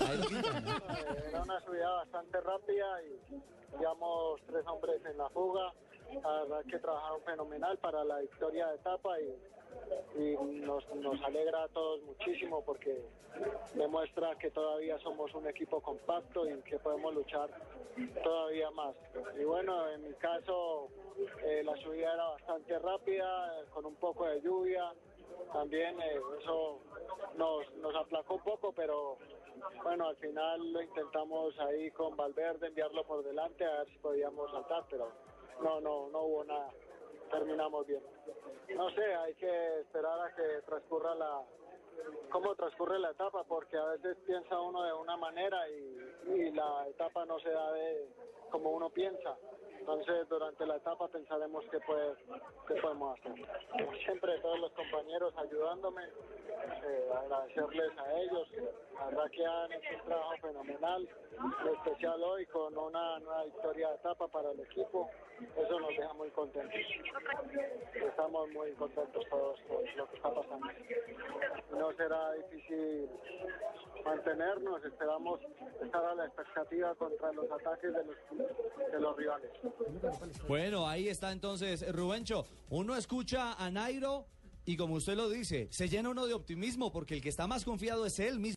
Era una subida bastante rápida y digamos tres hombres en la fuga. La verdad que trabajaron fenomenal para la victoria de etapa y, nos, alegra a todos muchísimo porque demuestra que todavía somos un equipo compacto y que podemos luchar todavía más. Y bueno, en mi caso eh, la subida era bastante rápida, con un poco de lluvia. También eh, eso nos, nos aplacó un poco, pero bueno, al final lo intentamos ahí con Valverde, enviarlo por delante, a ver si podíamos saltar, pero no, no, no hubo nada. Terminamos bien. No sé, hay que esperar a que transcurra la, cómo transcurre la etapa, porque a veces piensa uno de una manera y, y la etapa no se da de como uno piensa. Entonces, durante la etapa pensaremos qué, puede, qué podemos hacer. Como siempre, todos los compañeros ayudándome, eh, agradecerles a ellos, la verdad que han hecho un trabajo fenomenal, en especial hoy con una nueva victoria de etapa para el equipo, eso nos deja muy contentos. Estamos muy contentos todos con lo que está pasando. Será difícil mantenernos, esperamos estar a la expectativa contra los ataques de los, de los rivales. Bueno, ahí está entonces Rubencho. Uno escucha a Nairo y como usted lo dice, se llena uno de optimismo porque el que está más confiado es él mismo.